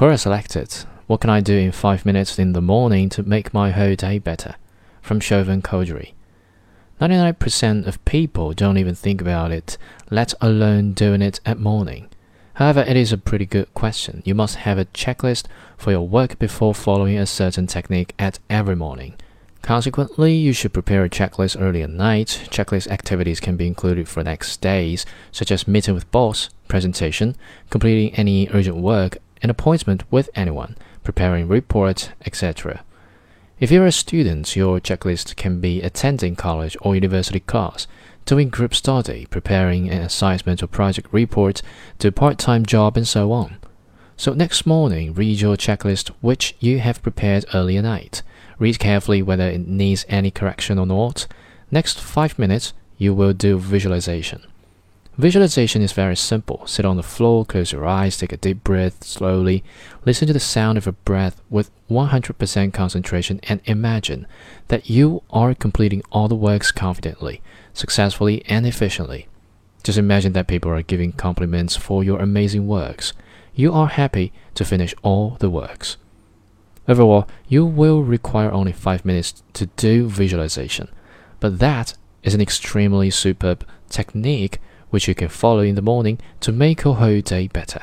Quora selected. What can I do in five minutes in the morning to make my whole day better? From Shovan Chowdhury. 99% of people don't even think about it, let alone doing it at morning. However, it is a pretty good question. You must have a checklist for your work before following a certain technique at every morning. Consequently, you should prepare a checklist early at night. Checklist activities can be included for next days, such as meeting with boss, presentation, completing any urgent work, an appointment with anyone, preparing report, etc. If you're a student, your checklist can be attending college or university class, doing group study, preparing an assignment or project report, do part-time job, and so on. So next morning, read your checklist which you have prepared earlier night. Read carefully whether it needs any correction or not. Next 5 minutes, you will do visualization. Visualization is very simple. Sit on the floor, close your eyes, take a deep breath slowly, listen to the sound of your breath with 100% concentration, and imagine that you are completing all the works confidently, successfully, and efficiently. Just imagine that people are giving compliments for your amazing works. You are happy to finish all the works. Overall, you will require only 5 minutes to do visualization, but that is an extremely superb technique which you can follow in the morning to make your whole day better.